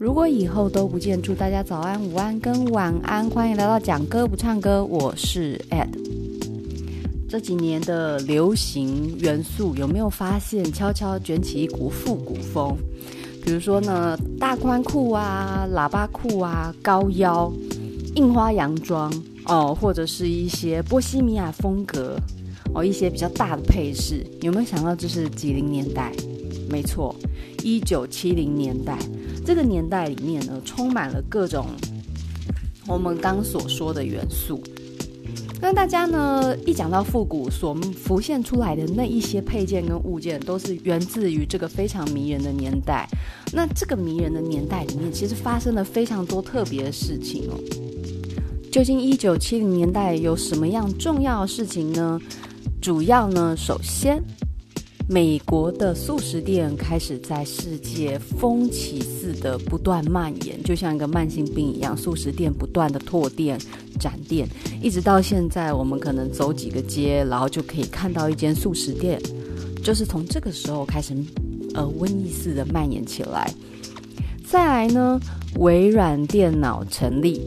如果以后都不见，祝大家早安、午安跟晚安。欢迎来到讲歌不唱歌，我是 Ed。这几年的流行元素有没有发现悄悄卷起一股复古风？比如说呢，大宽裤啊、喇叭裤啊、高腰、印花洋装哦，或者是一些波西米亚风格哦，一些比较大的配饰，有没有想到这是几零年代？没错，一九七零年代。这个年代里面呢，充满了各种我们刚所说的元素。那大家呢，一讲到复古，所浮现出来的那一些配件跟物件，都是源自于这个非常迷人的年代。那这个迷人的年代里面，其实发生了非常多特别的事情哦。究竟一九七零年代有什么样重要的事情呢？主要呢，首先。美国的速食店开始在世界风起似的不断蔓延，就像一个慢性病一样，速食店不断的拓店、展店，一直到现在，我们可能走几个街，然后就可以看到一间速食店，就是从这个时候开始，呃，瘟疫似的蔓延起来。再来呢，微软电脑成立。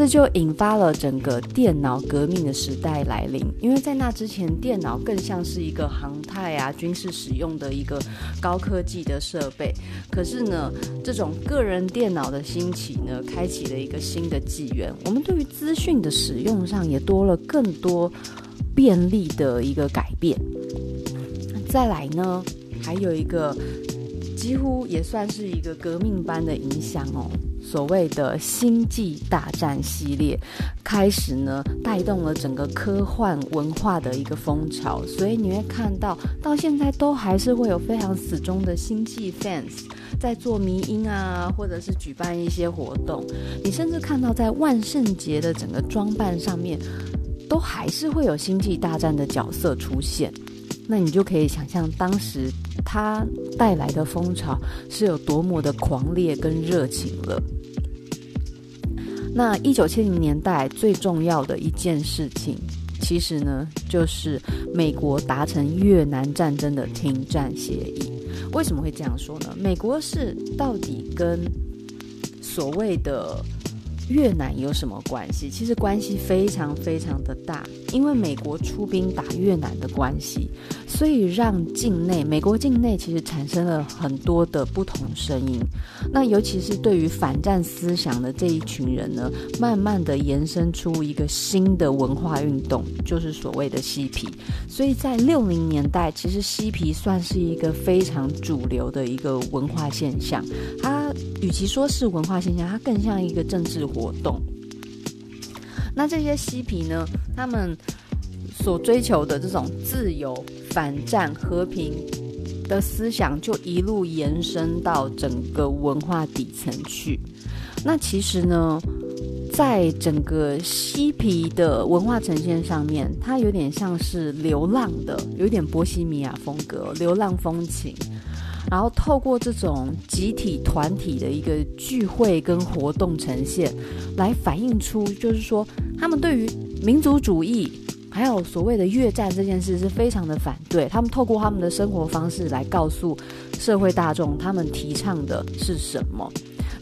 这就引发了整个电脑革命的时代来临，因为在那之前，电脑更像是一个航太啊、军事使用的一个高科技的设备。可是呢，这种个人电脑的兴起呢，开启了一个新的纪元。我们对于资讯的使用上也多了更多便利的一个改变。再来呢，还有一个几乎也算是一个革命般的影响哦。所谓的星际大战系列开始呢，带动了整个科幻文化的一个风潮，所以你会看到，到现在都还是会有非常死忠的星际 fans 在做迷因啊，或者是举办一些活动。你甚至看到在万圣节的整个装扮上面，都还是会有星际大战的角色出现。那你就可以想象当时它带来的风潮是有多么的狂烈跟热情了。那一九七零年代最重要的一件事情，其实呢，就是美国达成越南战争的停战协议。为什么会这样说呢？美国是到底跟所谓的越南有什么关系？其实关系非常非常的大，因为美国出兵打越南的关系，所以让境内美国境内其实产生了很多的不同声音。那尤其是对于反战思想的这一群人呢，慢慢的延伸出一个新的文化运动，就是所谓的嬉皮。所以在六零年代，其实嬉皮算是一个非常主流的一个文化现象。它与其说是文化现象，它更像一个政治活动。那这些嬉皮呢，他们所追求的这种自由、反战、和平的思想，就一路延伸到整个文化底层去。那其实呢，在整个嬉皮的文化呈现上面，它有点像是流浪的，有点波西米亚风格，流浪风情。然后透过这种集体团体的一个聚会跟活动呈现，来反映出就是说，他们对于民族主义还有所谓的越战这件事是非常的反对。他们透过他们的生活方式来告诉社会大众，他们提倡的是什么。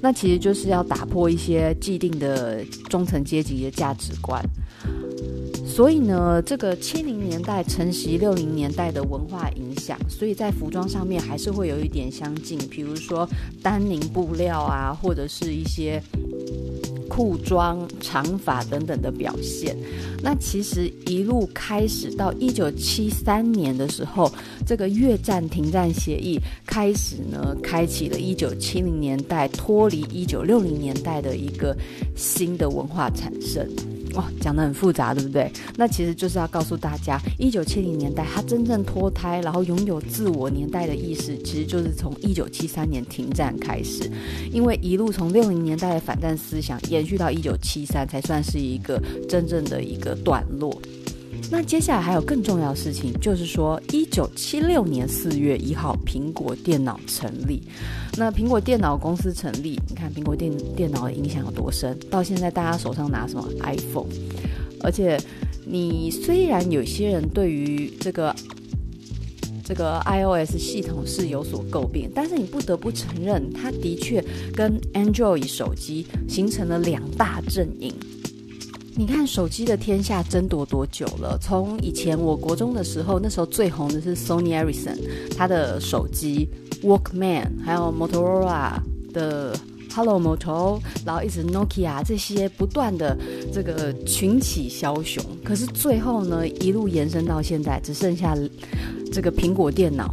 那其实就是要打破一些既定的中层阶级的价值观。所以呢，这个七零年代承袭六零年代的文化影响，所以在服装上面还是会有一点相近，比如说丹宁布料啊，或者是一些裤装、长发等等的表现。那其实一路开始到一九七三年的时候，这个越战停战协议开始呢，开启了一九七零年代脱离一九六零年代的一个新的文化产生。哇，讲得很复杂，对不对？那其实就是要告诉大家，一九七零年代他真正脱胎，然后拥有自我年代的意识，其实就是从一九七三年停战开始，因为一路从六零年代的反战思想延续到一九七三，才算是一个真正的一个段落。那接下来还有更重要的事情，就是说，一九七六年四月一号，苹果电脑成立。那苹果电脑公司成立，你看苹果电电脑的影响有多深？到现在大家手上拿什么 iPhone？而且，你虽然有些人对于这个这个 iOS 系统是有所诟病，但是你不得不承认，它的确跟 Android 手机形成了两大阵营。你看手机的天下争夺多久了？从以前我国中的时候，那时候最红的是 Sony Ericsson，它的手机 Walkman，还有 Motorola 的 Hello Moto，然后一直 Nokia 这些不断的这个群起枭雄。可是最后呢，一路延伸到现在，只剩下这个苹果电脑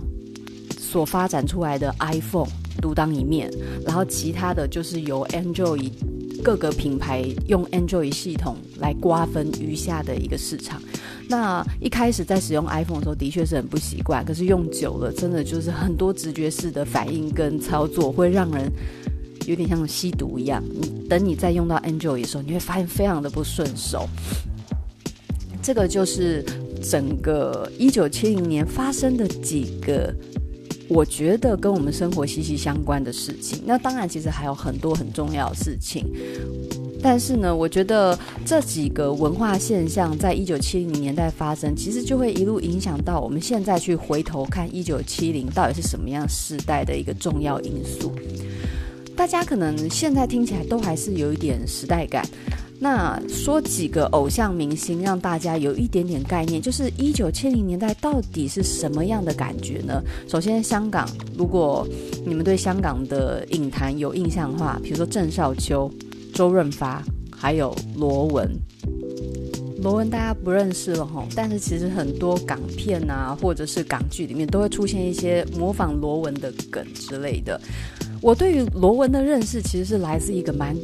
所发展出来的 iPhone 独当一面，然后其他的就是由 Android。各个品牌用 Android 系统来瓜分余下的一个市场。那一开始在使用 iPhone 的时候，的确是很不习惯。可是用久了，真的就是很多直觉式的反应跟操作，会让人有点像吸毒一样。你等你再用到 Android 的时候，你会发现非常的不顺手。这个就是整个一九七零年发生的几个。我觉得跟我们生活息息相关的事情，那当然其实还有很多很重要的事情，但是呢，我觉得这几个文化现象在一九七零年代发生，其实就会一路影响到我们现在去回头看一九七零到底是什么样时代的一个重要因素。大家可能现在听起来都还是有一点时代感。那说几个偶像明星，让大家有一点点概念，就是一九七零年代到底是什么样的感觉呢？首先，香港，如果你们对香港的影坛有印象的话，比如说郑少秋、周润发，还有罗文。罗文大家不认识了吼，但是其实很多港片啊，或者是港剧里面都会出现一些模仿罗文的梗之类的。我对于罗文的认识，其实是来自一个蛮。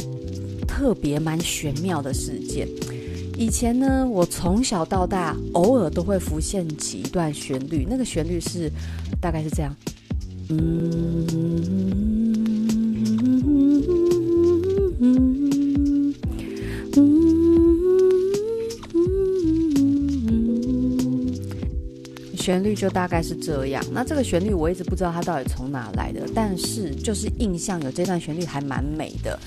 特别蛮玄妙的事件。以前呢，我从小到大偶尔都会浮现起一段旋律，那个旋律是大概是这样，嗯，旋律就大概是这样。那这个旋律我一直不知道它到底从哪来的，但是就是印象有这段旋律还蛮美的。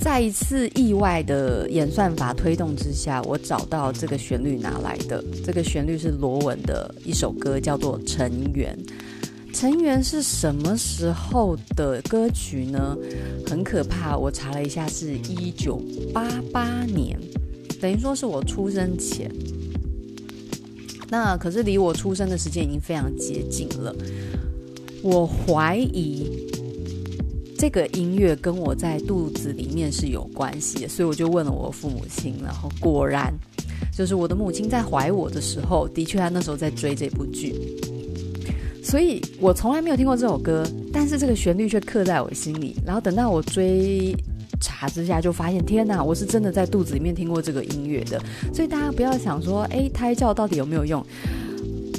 在一次意外的演算法推动之下，我找到这个旋律哪来的？这个旋律是罗文的一首歌，叫做《尘缘》。尘缘是什么时候的歌曲呢？很可怕，我查了一下，是一九八八年，等于说是我出生前。那可是离我出生的时间已经非常接近了，我怀疑。这个音乐跟我在肚子里面是有关系的，所以我就问了我父母亲，然后果然，就是我的母亲在怀我的时候，的确她那时候在追这部剧，所以我从来没有听过这首歌，但是这个旋律却刻在我心里。然后等到我追查之下，就发现天哪，我是真的在肚子里面听过这个音乐的。所以大家不要想说，哎，胎教到底有没有用？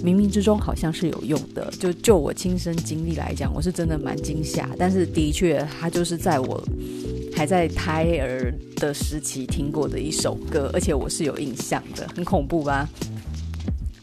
冥冥之中好像是有用的，就就我亲身经历来讲，我是真的蛮惊吓。但是的确，它就是在我还在胎儿的时期听过的一首歌，而且我是有印象的，很恐怖吧？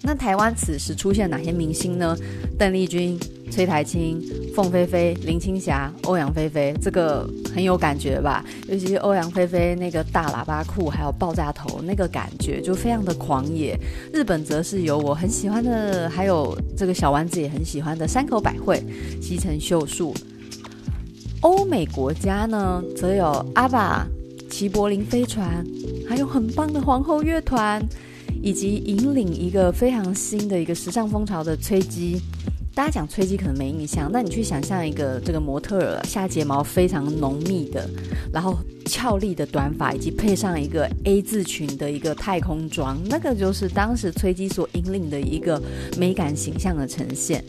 那台湾此时出现哪些明星呢？邓丽君、崔苔青、凤飞飞、林青霞、欧阳菲菲，这个很有感觉吧？尤其是欧阳菲菲那个大喇叭裤，还有爆炸头，那个感觉就非常的狂野。日本则是有我很喜欢的，还有这个小丸子也很喜欢的山口百惠、西城秀树。欧美国家呢，则有阿爸、齐柏林飞船，还有很棒的皇后乐团。以及引领一个非常新的一个时尚风潮的吹鸡，大家讲吹鸡可能没印象，那你去想象一个这个模特儿下睫毛非常浓密的，然后俏丽的短发，以及配上一个 A 字裙的一个太空装，那个就是当时吹鸡所引领的一个美感形象的呈现。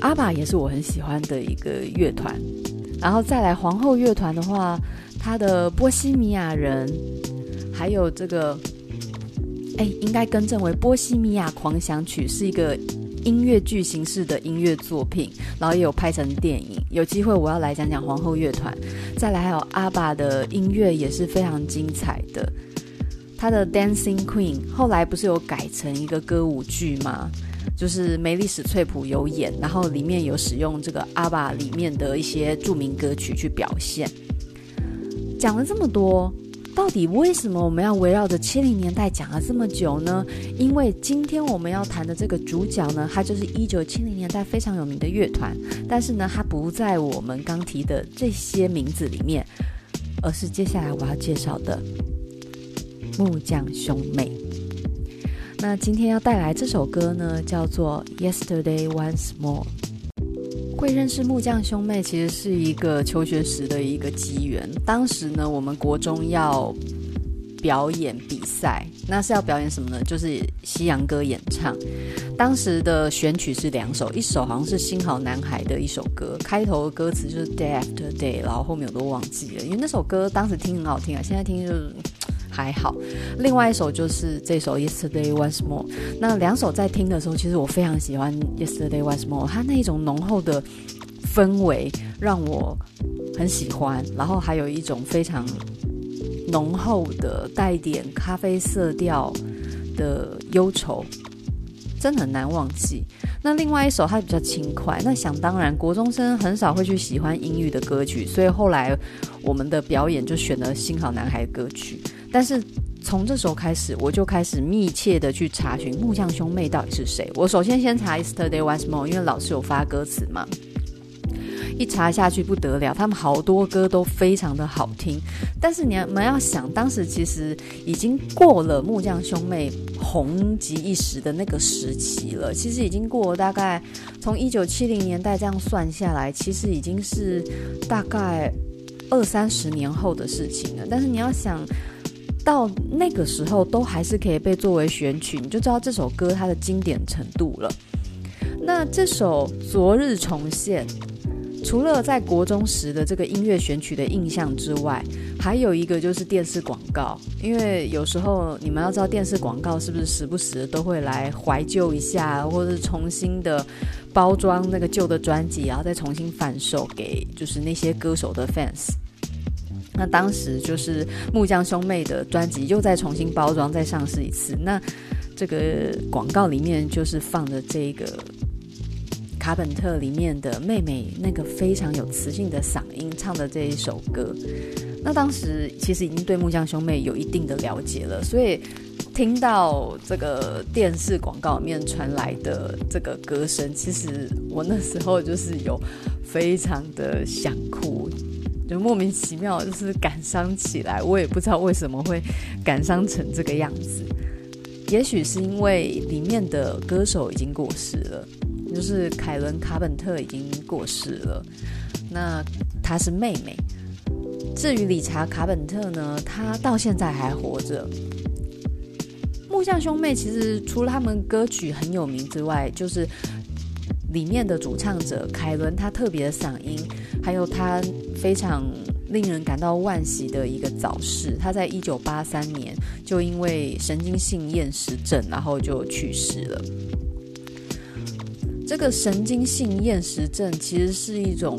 阿爸也是我很喜欢的一个乐团，然后再来皇后乐团的话，他的波西米亚人，还有这个。哎，应该更正为《波西米亚狂想曲》是一个音乐剧形式的音乐作品，然后也有拍成电影。有机会我要来讲讲皇后乐团，再来还有阿爸的音乐也是非常精彩的。他的《Dancing Queen》后来不是有改成一个歌舞剧吗？就是梅丽史翠普有演，然后里面有使用这个阿爸里面的一些著名歌曲去表现。讲了这么多。到底为什么我们要围绕着七零年代讲了这么久呢？因为今天我们要谈的这个主角呢，他就是一九七零年代非常有名的乐团，但是呢，他不在我们刚提的这些名字里面，而是接下来我要介绍的木匠兄妹。那今天要带来这首歌呢，叫做《Yesterday Once More》。会认识木匠兄妹，其实是一个求学时的一个机缘。当时呢，我们国中要表演比赛，那是要表演什么呢？就是西洋歌演唱。当时的选曲是两首，一首好像是《新好男孩》的一首歌，开头的歌词就是 Day After Day，然后后面我都忘记了，因为那首歌当时听很好听啊，现在听就是。还好，另外一首就是这首 Yesterday Once More。那两首在听的时候，其实我非常喜欢 Yesterday Once More，它那种浓厚的氛围让我很喜欢，然后还有一种非常浓厚的带点咖啡色调的忧愁，真的很难忘记。那另外一首它比较轻快，那想当然，国中生很少会去喜欢英语的歌曲，所以后来我们的表演就选了《新好男孩》歌曲。但是从这时候开始，我就开始密切的去查询木匠兄妹到底是谁。我首先先查 Yesterday Once More，因为老师有发歌词嘛。一查下去不得了，他们好多歌都非常的好听。但是你们要想，当时其实已经过了木匠兄妹红极一时的那个时期了。其实已经过了大概从一九七零年代这样算下来，其实已经是大概二三十年后的事情了。但是你要想。到那个时候都还是可以被作为选曲，你就知道这首歌它的经典程度了。那这首《昨日重现》，除了在国中时的这个音乐选曲的印象之外，还有一个就是电视广告。因为有时候你们要知道电视广告是不是时不时都会来怀旧一下，或者是重新的包装那个旧的专辑，然后再重新贩售给就是那些歌手的 fans。那当时就是木匠兄妹的专辑又再重新包装、再上市一次。那这个广告里面就是放的这个卡本特里面的妹妹那个非常有磁性的嗓音唱的这一首歌。那当时其实已经对木匠兄妹有一定的了解了，所以听到这个电视广告里面传来的这个歌声，其实我那时候就是有非常的想哭。就莫名其妙，就是感伤起来，我也不知道为什么会感伤成这个样子。也许是因为里面的歌手已经过世了，就是凯伦·卡本特已经过世了。那她是妹妹。至于理查·卡本特呢，他到现在还活着。木匠兄妹其实除了他们歌曲很有名之外，就是里面的主唱者凯伦，他特别的嗓音，还有他。非常令人感到惋惜的一个早逝，他在一九八三年就因为神经性厌食症，然后就去世了。这个神经性厌食症其实是一种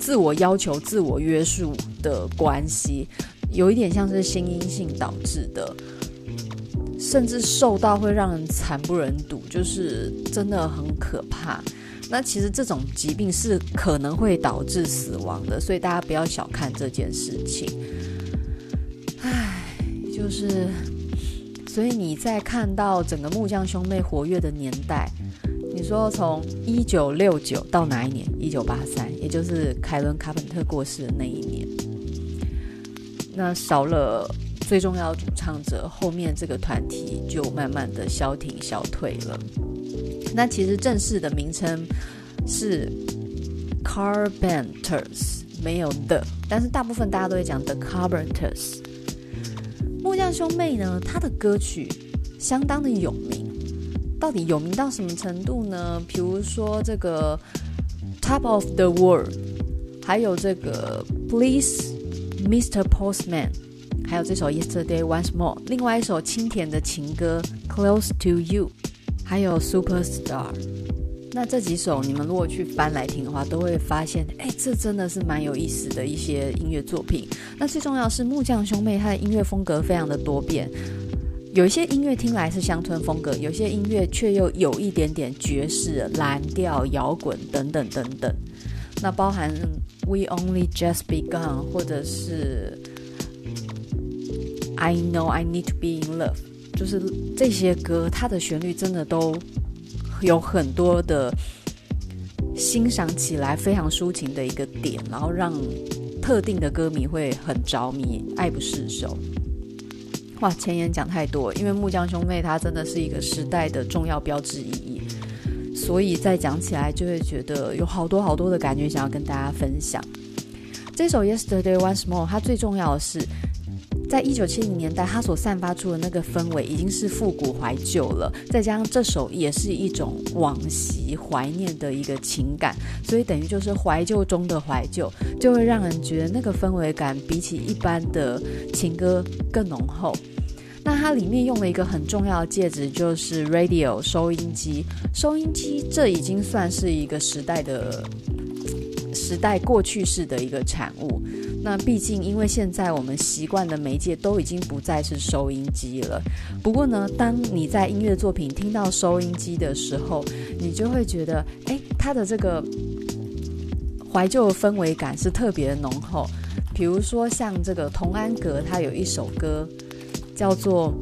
自我要求、自我约束的关系，有一点像是心因性导致的，甚至瘦到会让人惨不忍睹，就是真的很可怕。那其实这种疾病是可能会导致死亡的，所以大家不要小看这件事情。唉，就是，所以你在看到整个木匠兄妹活跃的年代，你说从一九六九到哪一年？一九八三，也就是凯伦·卡本特过世的那一年。那少了最重要的主唱者，后面这个团体就慢慢的消停消退了。那其实正式的名称是 Carpenters，没有的，但是大部分大家都会讲 The Carpenters。木匠兄妹呢，他的歌曲相当的有名，到底有名到什么程度呢？比如说这个 Top of the World，还有这个 Please Mr. Postman，还有这首 Yesterday Once More，另外一首清甜的情歌 Close to You。还有 Superstar，那这几首你们如果去翻来听的话，都会发现，哎，这真的是蛮有意思的一些音乐作品。那最重要是木匠兄妹，他的音乐风格非常的多变，有一些音乐听来是乡村风格，有些音乐却又有一点点爵士、蓝调、摇滚等等等等。那包含 We Only Just Begun，或者是 I Know I Need to Be in Love，就是这些歌，它的旋律真的都有很多的欣赏起来非常抒情的一个点，然后让特定的歌迷会很着迷，爱不释手。哇，前言讲太多，因为木匠兄妹他真的是一个时代的重要标志意义，所以再讲起来就会觉得有好多好多的感觉想要跟大家分享。这首 Yesterday Once More，它最重要的是，在一九七零年代，它所散发出的那个氛围已经是复古怀旧了，再加上这首也是一种往昔怀念的一个情感，所以等于就是怀旧中的怀旧，就会让人觉得那个氛围感比起一般的情歌更浓厚。那它里面用了一个很重要的介质，就是 radio 收音机。收音机这已经算是一个时代的时代过去式的一个产物。那毕竟，因为现在我们习惯的媒介都已经不再是收音机了。不过呢，当你在音乐作品听到收音机的时候，你就会觉得，哎，它的这个怀旧氛围感是特别浓厚。比如说，像这个童安格，他有一首歌。叫做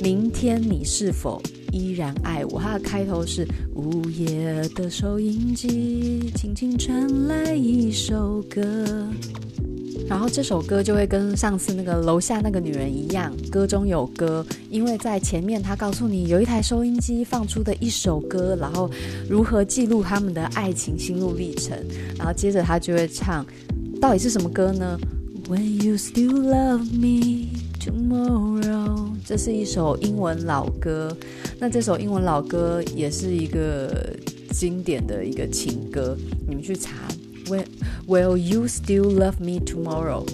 明天你是否依然爱我？它的开头是午夜的收音机，轻轻传来一首歌。然后这首歌就会跟上次那个楼下那个女人一样，歌中有歌。因为在前面他告诉你有一台收音机放出的一首歌，然后如何记录他们的爱情心路历程。然后接着他就会唱，到底是什么歌呢？When you still love me。Tomorrow，这是一首英文老歌。那这首英文老歌也是一个经典的一个情歌，你们去查。Will you still love me tomorrow？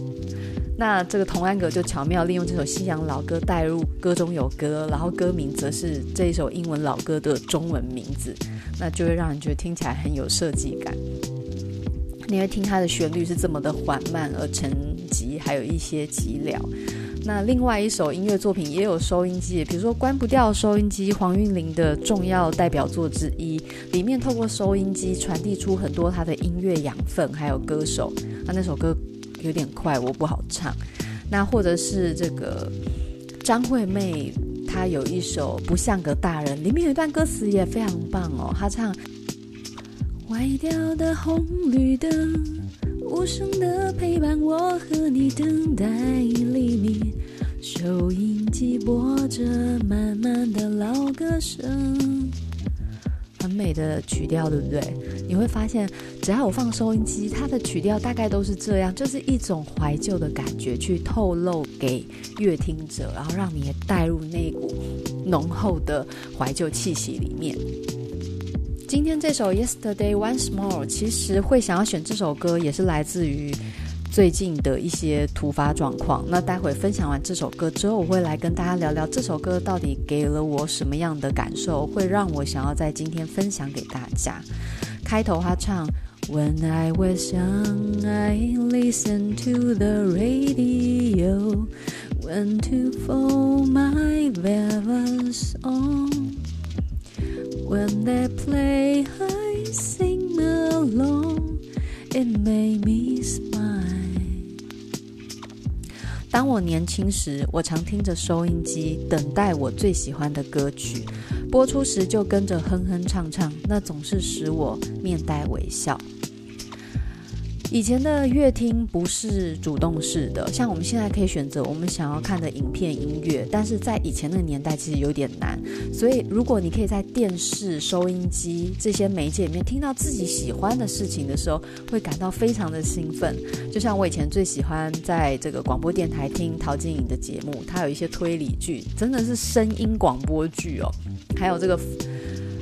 那这个童安格就巧妙利用这首西洋老歌带入歌中有歌，然后歌名则是这一首英文老歌的中文名字，那就会让人觉得听起来很有设计感。你会听它的旋律是这么的缓慢而沉寂，还有一些寂寥。那另外一首音乐作品也有收音机，比如说《关不掉收音机》，黄韵玲的重要代表作之一，里面透过收音机传递出很多她的音乐养分，还有歌手。那那首歌有点快，我不好唱。那或者是这个张惠妹，她有一首《不像个大人》，里面有一段歌词也非常棒哦，她唱：坏掉的红绿灯。无声的陪伴，我和你等待黎明。收音机播着慢慢的老歌声，很美的曲调，对不对？你会发现，只要我放收音机，它的曲调大概都是这样，就是一种怀旧的感觉，去透露给乐听者，然后让你也带入那股浓厚的怀旧气息里面。今天这首 Yesterday Once More，其实会想要选这首歌，也是来自于最近的一些突发状况。那待会分享完这首歌之后，我会来跟大家聊聊这首歌到底给了我什么样的感受，会让我想要在今天分享给大家。开头他唱：When I was young, I listened to the radio, went to for they play, I sing along. It made me smile. 当我年轻时，我常听着收音机，等待我最喜欢的歌曲播出时，就跟着哼哼唱唱，那总是使我面带微笑。以前的乐听不是主动式的，像我们现在可以选择我们想要看的影片、音乐，但是在以前的年代其实有点难。所以，如果你可以在电视、收音机这些媒介里面听到自己喜欢的事情的时候，会感到非常的兴奋。就像我以前最喜欢在这个广播电台听陶晶莹的节目，它有一些推理剧，真的是声音广播剧哦。还有这个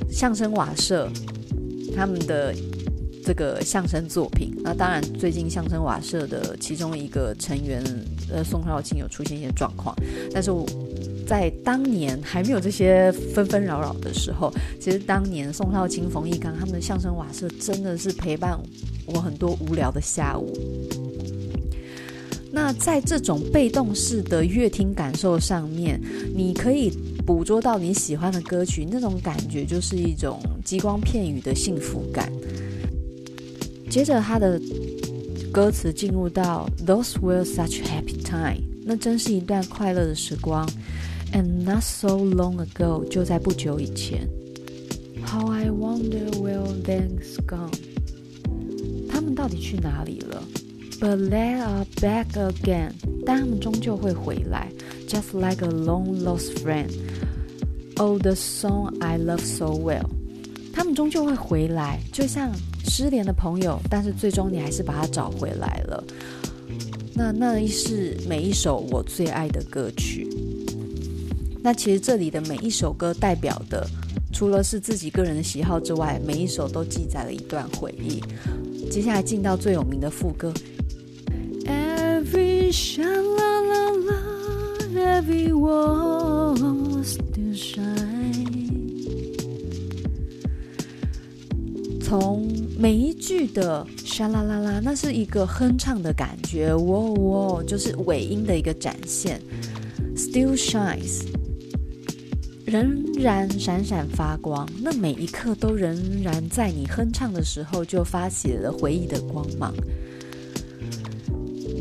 相声瓦舍，他们的。这个相声作品，那当然，最近相声瓦舍的其中一个成员，呃，宋少卿有出现一些状况，但是在当年还没有这些纷纷扰扰的时候，其实当年宋少卿、冯翊纲他们的相声瓦舍真的是陪伴我很多无聊的下午。那在这种被动式的乐听感受上面，你可以捕捉到你喜欢的歌曲，那种感觉就是一种激光片羽的幸福感。接着他的歌词进入到 Those were such happy time，那真是一段快乐的时光。And not so long ago，就在不久以前。How I wonder where they's gone。他们到底去哪里了？But they are back again。但他们终究会回来，just like a long lost friend。Oh, the song I love so well。他们终究会回来，就像失联的朋友，但是最终你还是把他找回来了。那那一是每一首我最爱的歌曲。那其实这里的每一首歌代表的，除了是自己个人的喜好之外，每一首都记载了一段回忆。接下来进到最有名的副歌。Every sha-la la la, every walls to shine。从每一句的沙啦啦啦，那是一个哼唱的感觉，哇哇，就是尾音的一个展现。Still shines。仍然闪闪发光，那每一刻都仍然在你哼唱的时候就发起了回忆的光芒。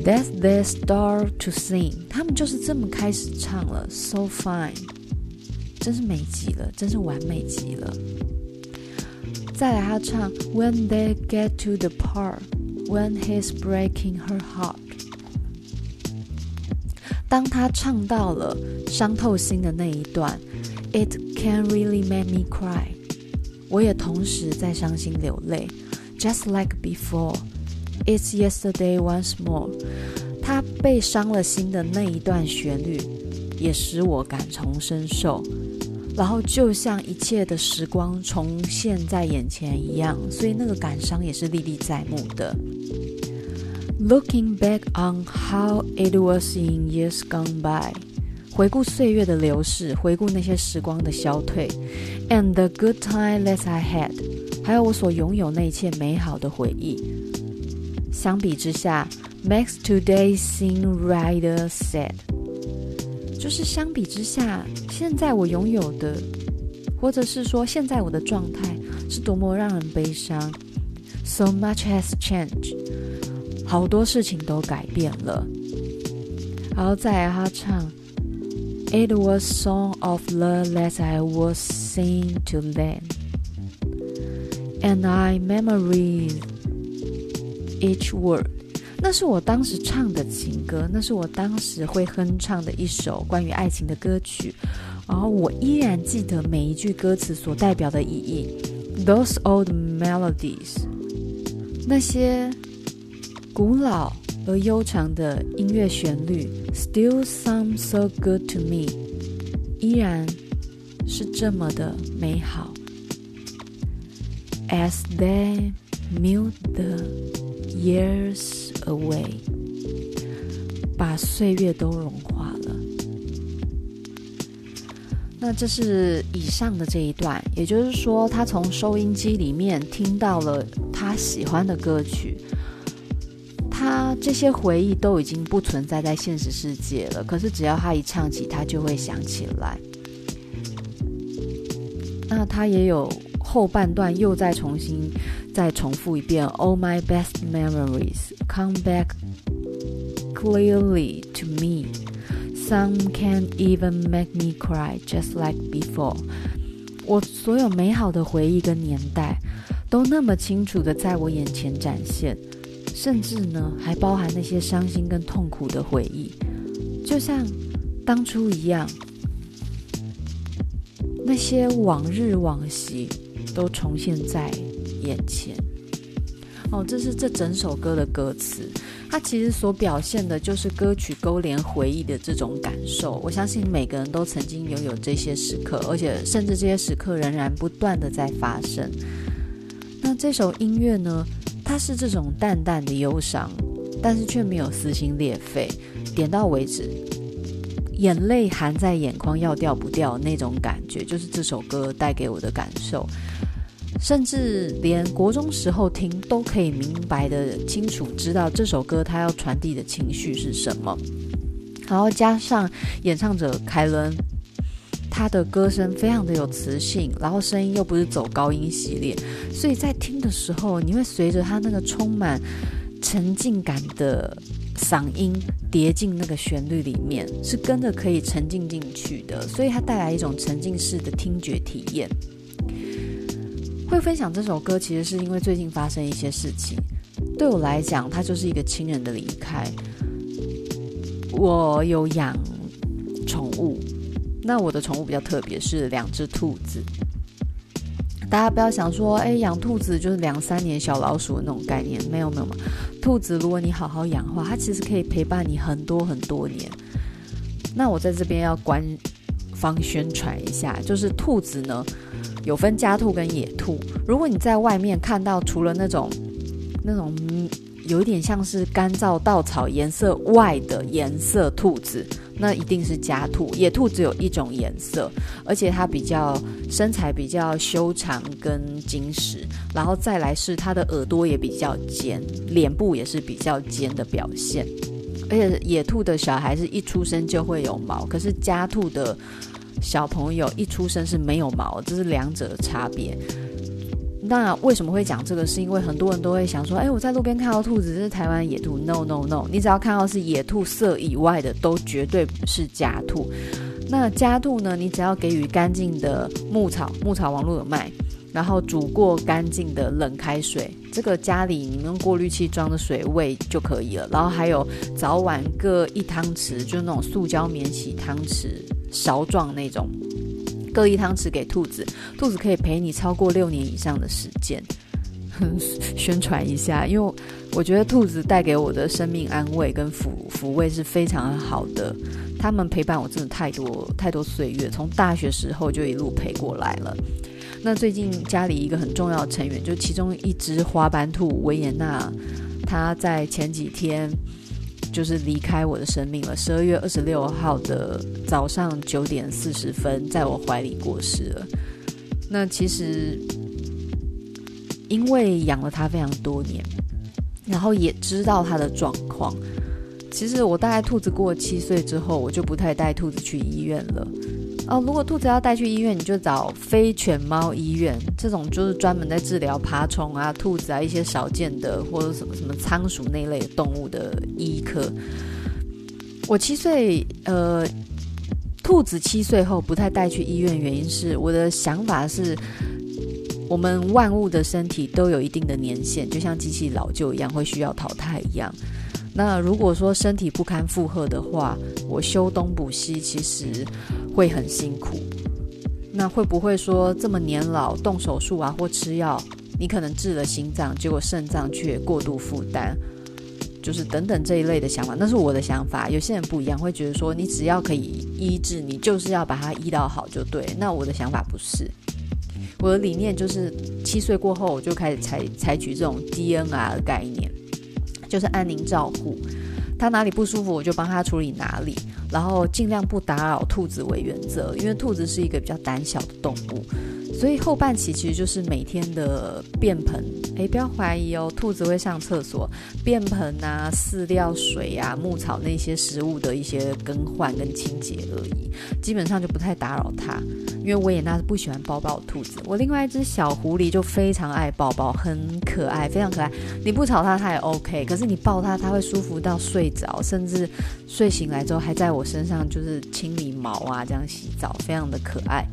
That's their start to sing，他们就是这么开始唱了，so fine，真是美极了，真是完美极了。再来，他唱 When they get to the part when he's breaking her heart，当他唱到了伤透心的那一段。It can really make me cry。我也同时在伤心流泪，just like before。It's yesterday once more。他被伤了心的那一段旋律，也使我感同身受。 然后就像一切的时光重现在眼前一样，所以那个感伤也是历历在目的。Looking back on how it was in years gone by。回顾岁月的流逝，回顾那些时光的消退，and the good time that I had，还有我所拥有那一切美好的回忆。相比之下，makes today seem rather sad。就是相比之下，现在我拥有的，或者是说现在我的状态是多么让人悲伤。So much has changed，好多事情都改变了。然后再来他唱。It was song of love that I was singing to them, and I memorize each word. 那是我当时唱的情歌，那是我当时会哼唱的一首关于爱情的歌曲，然后我依然记得每一句歌词所代表的意义。Those old melodies，那些古老。而悠长的音乐旋律，still sound so good to me，依然是这么的美好。As they melt the years away，把岁月都融化了。那这是以上的这一段，也就是说，他从收音机里面听到了他喜欢的歌曲。他这些回忆都已经不存在在现实世界了，可是只要他一唱起，他就会想起来。那他也有后半段又再重新再重复一遍：All my best memories come back clearly to me. Some can even make me cry, just like before. 我所有美好的回忆跟年代都那么清楚的在我眼前展现。甚至呢，还包含那些伤心跟痛苦的回忆，就像当初一样，那些往日往昔都重现在眼前。哦，这是这整首歌的歌词，它其实所表现的就是歌曲勾连回忆的这种感受。我相信每个人都曾经拥有这些时刻，而且甚至这些时刻仍然不断的在发生。那这首音乐呢？它是这种淡淡的忧伤，但是却没有撕心裂肺，点到为止，眼泪含在眼眶要掉不掉那种感觉，就是这首歌带给我的感受。甚至连国中时候听都可以明白的清楚，知道这首歌它要传递的情绪是什么。然后加上演唱者凯伦。他的歌声非常的有磁性，然后声音又不是走高音系列，所以在听的时候，你会随着他那个充满沉浸感的嗓音叠进那个旋律里面，是跟着可以沉浸进去的，所以它带来一种沉浸式的听觉体验。会分享这首歌，其实是因为最近发生一些事情，对我来讲，它就是一个亲人的离开。我有养宠物，那我的宠物比较特别，是两只兔子。大家不要想说，哎，养兔子就是两三年小老鼠的那种概念，没有没有嘛。兔子如果你好好养的话，它其实可以陪伴你很多很多年。那我在这边要官方宣传一下，就是兔子呢有分家兔跟野兔。如果你在外面看到除了那种那种有一点像是干燥稻草颜色外的颜色兔子。那一定是家兔，野兔只有一种颜色，而且它比较身材比较修长跟精实，然后再来是它的耳朵也比较尖，脸部也是比较尖的表现。而且野兔的小孩是一出生就会有毛，可是家兔的小朋友一出生是没有毛，这是两者的差别。那为什么会讲这个？是因为很多人都会想说，哎，我在路边看到兔子，这是台湾野兔。No No No，你只要看到是野兔色以外的，都绝对不是家兔。那家兔呢？你只要给予干净的牧草，牧草网络有卖，然后煮过干净的冷开水，这个家里你用过滤器装的水喂就可以了。然后还有早晚各一汤匙，就那种塑胶免洗汤匙，勺状那种。各一汤匙给兔子，兔子可以陪你超过六年以上的时间。宣传一下，因为我觉得兔子带给我的生命安慰跟抚抚慰是非常好的。他们陪伴我真的太多太多岁月，从大学时候就一路陪过来了。那最近家里一个很重要的成员，就其中一只花斑兔维也纳，它在前几天。就是离开我的生命了。十二月二十六号的早上九点四十分，在我怀里过世了。那其实因为养了它非常多年，然后也知道它的状况。其实我大概兔子过七岁之后，我就不太带兔子去医院了。哦，如果兔子要带去医院，你就找非犬猫医院，这种就是专门在治疗爬虫啊、兔子啊一些少见的或者什么什么仓鼠那类动物的医科。我七岁，呃，兔子七岁后不太带去医院，原因是我的想法是，我们万物的身体都有一定的年限，就像机器老旧一样，会需要淘汰一样。那如果说身体不堪负荷的话，我修东补西，其实会很辛苦。那会不会说这么年老动手术啊，或吃药，你可能治了心脏，结果肾脏却过度负担，就是等等这一类的想法，那是我的想法。有些人不一样，会觉得说你只要可以医治，你就是要把它医到好就对。那我的想法不是，我的理念就是七岁过后我就开始采采取这种 DNR 的概念。就是安宁照护，他哪里不舒服，我就帮他处理哪里，然后尽量不打扰兔子为原则，因为兔子是一个比较胆小的动物。所以后半期其实就是每天的便盆，诶，不要怀疑哦，兔子会上厕所，便盆啊、饲料水啊、牧草那些食物的一些更换跟清洁而已，基本上就不太打扰它。因为维也纳是不喜欢抱抱兔子，我另外一只小狐狸就非常爱抱抱，很可爱，非常可爱。你不吵它，它也 OK，可是你抱它，它会舒服到睡着，甚至睡醒来之后还在我身上就是清理毛啊，这样洗澡，非常的可爱。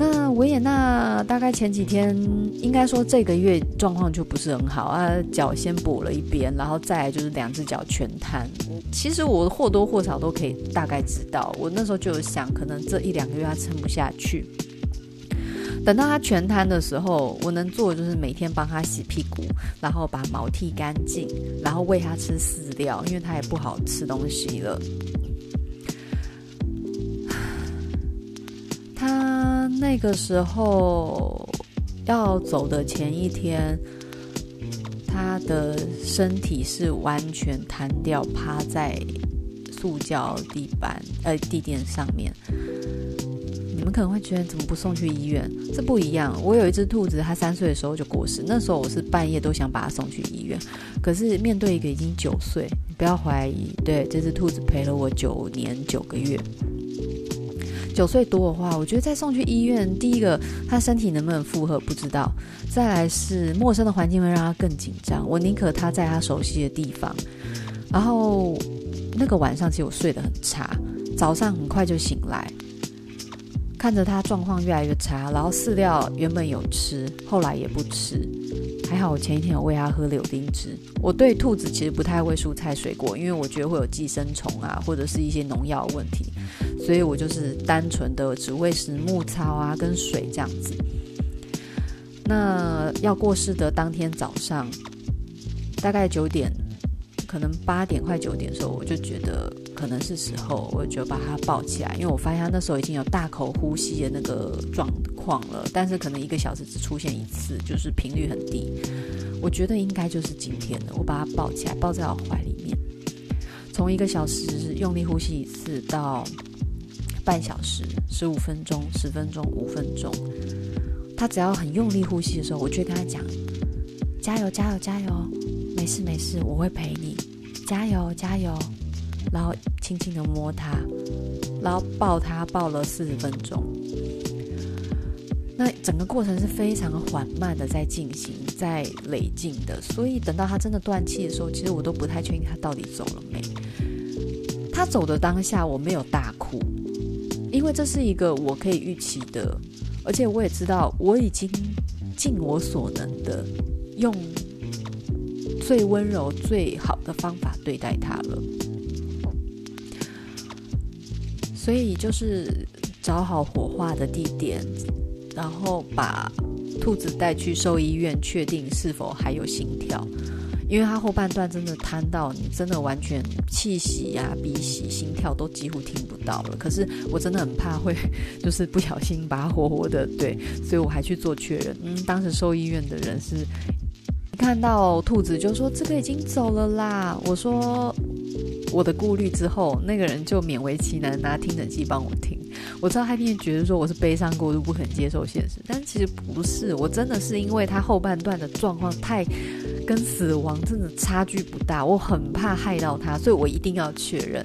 那维也纳大概前几天，应该说这个月状况就不是很好啊，脚先跛了一边，然后再就是两只脚全瘫。其实我或多或少都可以大概知道，我那时候就有想，可能这一两个月他撑不下去。等到他全瘫的时候，我能做的就是每天帮他洗屁股，然后把毛剃干净，然后喂他吃饲料，因为他也不好吃东西了。那个时候要走的前一天，他的身体是完全瘫掉，趴在塑胶地板呃地垫上面。你们可能会觉得怎么不送去医院？这不一样。我有一只兔子，它三岁的时候就过世，那时候我是半夜都想把它送去医院。可是面对一个已经九岁，不要怀疑，对，这只兔子陪了我九年九个月。九岁多的话，我觉得再送去医院，第一个他身体能不能负荷不知道，再来是陌生的环境会让他更紧张。我宁可他在他熟悉的地方，然后那个晚上其实我睡得很差，早上很快就醒来，看着它状况越来越差，然后饲料原本有吃，后来也不吃。还好我前一天有喂它喝柳丁汁。我对兔子其实不太喂蔬菜水果，因为我觉得会有寄生虫啊，或者是一些农药问题，所以我就是单纯的只喂食牧草啊跟水这样子。那要过世的当天早上，大概九点，可能八点快九点的时候，我就觉得可能是时候，我就把它抱起来，因为我发现他那时候已经有大口呼吸的那个状况了，但是可能一个小时只出现一次，就是频率很低。我觉得应该就是今天了，我把它抱起来，抱在我怀里面，从一个小时用力呼吸一次到半小时、十五分钟、十分钟、五分钟，他只要很用力呼吸的时候，我就跟他讲：加油，加油，加油，没事，没事，我会陪你，加油，加油。然后轻轻的摸他，然后抱他，抱了四十分钟。那整个过程是非常缓慢的在进行，在累进的，所以等到他真的断气的时候，其实我都不太确定他到底走了没。他走的当下，我没有大哭，因为这是一个我可以预期的，而且我也知道我已经尽我所能的用最温柔、最好的方法对待他了。所以就是找好火化的地点。然后把兔子带去兽医院，确定是否还有心跳，因为它后半段真的瘫到你真的完全气息呀、鼻息、心跳都几乎听不到了。可是我真的很怕会 就是不小心把它活活的对，所以我还去做确认。嗯，当时兽医院的人是看到兔子就说这个已经走了啦。我说我的顾虑之后，那个人就勉为其难拿听诊器帮我听。我知道他一定觉得说我是悲伤过度不肯接受现实，但其实不是，我真的是因为他后半段的状况太跟死亡真的差距不大，我很怕害到他，所以我一定要确认。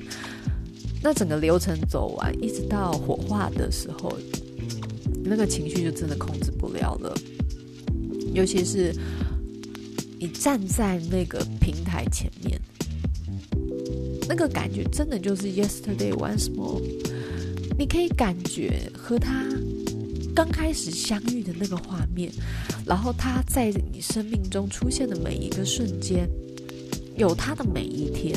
那整个流程走完，一直到火化的时候，那个情绪就真的控制不了了，尤其是你站在那个平台前面，那个感觉真的就是 yesterday once more。你可以感觉和他刚开始相遇的那个画面，然后他在你生命中出现的每一个瞬间，有他的每一天，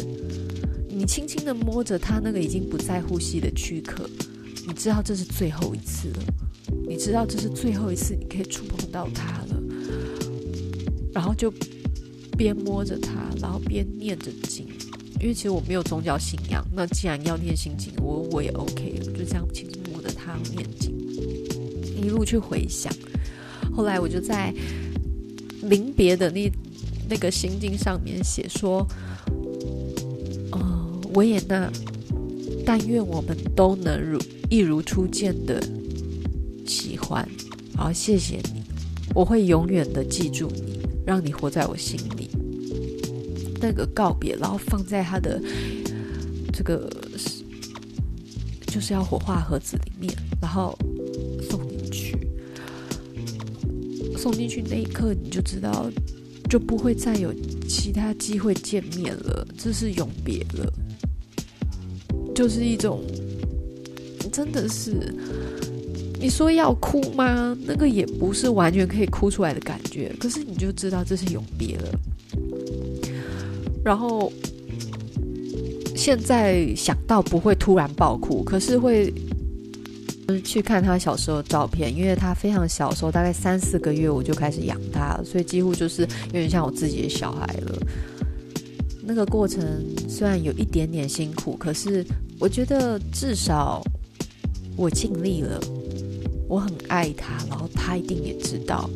你轻轻的摸着他那个已经不再呼吸的躯壳，你知道这是最后一次了，你知道这是最后一次你可以触碰到他了，然后就边摸着它，然后边念着经。因为其实我没有宗教信仰，那既然要念心经，我我也 OK 了，就这样轻轻摸着它念经，一路去回想。后来我就在临别的那那个心经上面写说：“呃，维也纳，但愿我们都能如一如初见的喜欢。好，谢谢你，我会永远的记住你，让你活在我心里。”那个告别，然后放在他的这个就是要火化盒子里面，然后送进去。送进去那一刻，你就知道就不会再有其他机会见面了，这是永别了。就是一种真的是你说要哭吗？那个也不是完全可以哭出来的感觉，可是你就知道这是永别了。然后现在想到不会突然爆哭，可是会去看他小时候的照片，因为他非常小时候，大概三四个月我就开始养他，所以几乎就是有点像我自己的小孩了。那个过程虽然有一点点辛苦，可是我觉得至少我尽力了，我很爱他，然后他一定也知道。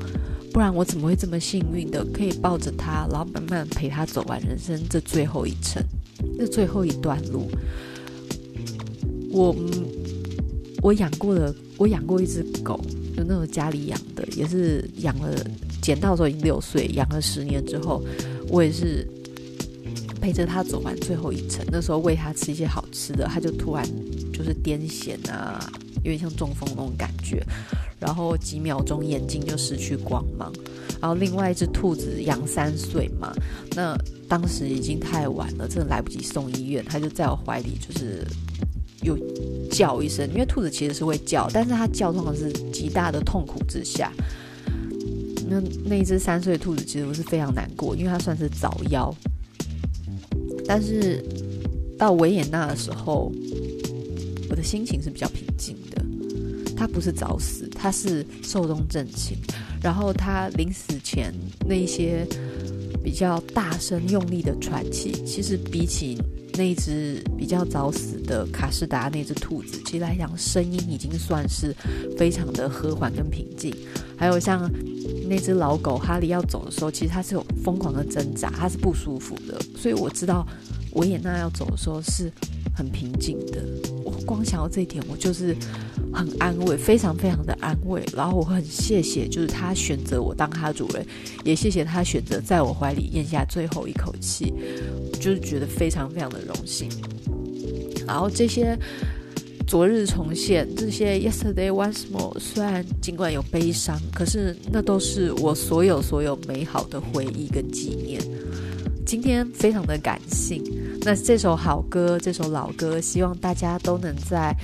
不然我怎么会这么幸运的可以抱着他，然后慢慢陪他走完人生这最后一程，这最后一段路。我我养过的，我养过一只狗，就那种家里养的，也是养了，捡到的时候已经六岁，养了十年之后，我也是陪着他走完最后一程。那时候喂他吃一些好吃的，他就突然就是癫痫啊，有点像中风那种感觉。然后几秒钟眼睛就失去光芒，然后另外一只兔子养三岁嘛，那当时已经太晚了，真的来不及送医院，他就在我怀里就是又叫一声，因为兔子其实是会叫，但是它叫通常是极大的痛苦之下。那那一只三岁兔子其实我是非常难过，因为它算是早夭。但是到维也纳的时候，我的心情是比较平静的。它不是早死，他是寿终正寝。然后他临死前那些比较大声用力的喘气，其实比起那只比较早死的卡士达那只兔子，其实来讲声音已经算是非常的和缓跟平静。还有像那只老狗哈利要走的时候，其实它是有疯狂的挣扎，它是不舒服的。所以我知道维也纳要走的时候是很平静的。我光想到这一点，我就是。很安慰，非常非常的安慰。然后我很谢谢，就是他选择我当他主人，也谢谢他选择在我怀里咽下最后一口气，就是觉得非常非常的荣幸。然后这些昨日重现，这些 Yesterday Once More，虽然尽管有悲伤，可是那都是我所有所有美好的回忆跟纪念。今天非常的感性，那这首好歌，这首老歌，希望大家都能在。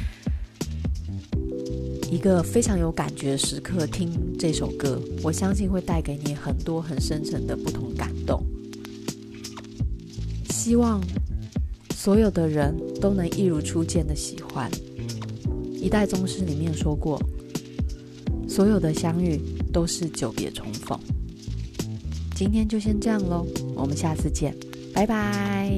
一个非常有感觉的时刻，听这首歌，我相信会带给你很多很深沉的不同感动。希望所有的人都能一如初见的喜欢。一代宗师里面说过，所有的相遇都是久别重逢。今天就先这样喽，我们下次见，拜拜。